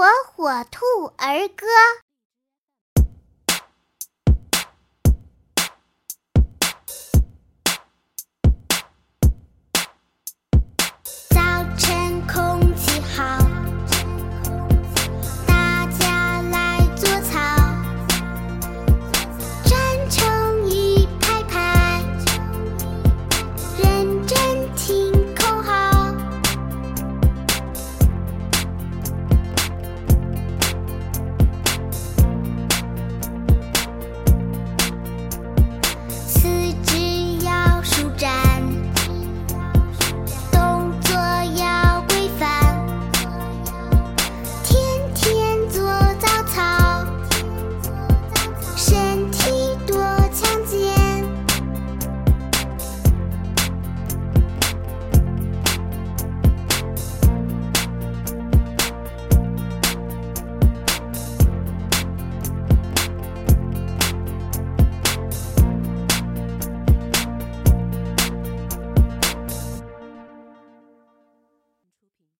火火兔儿歌。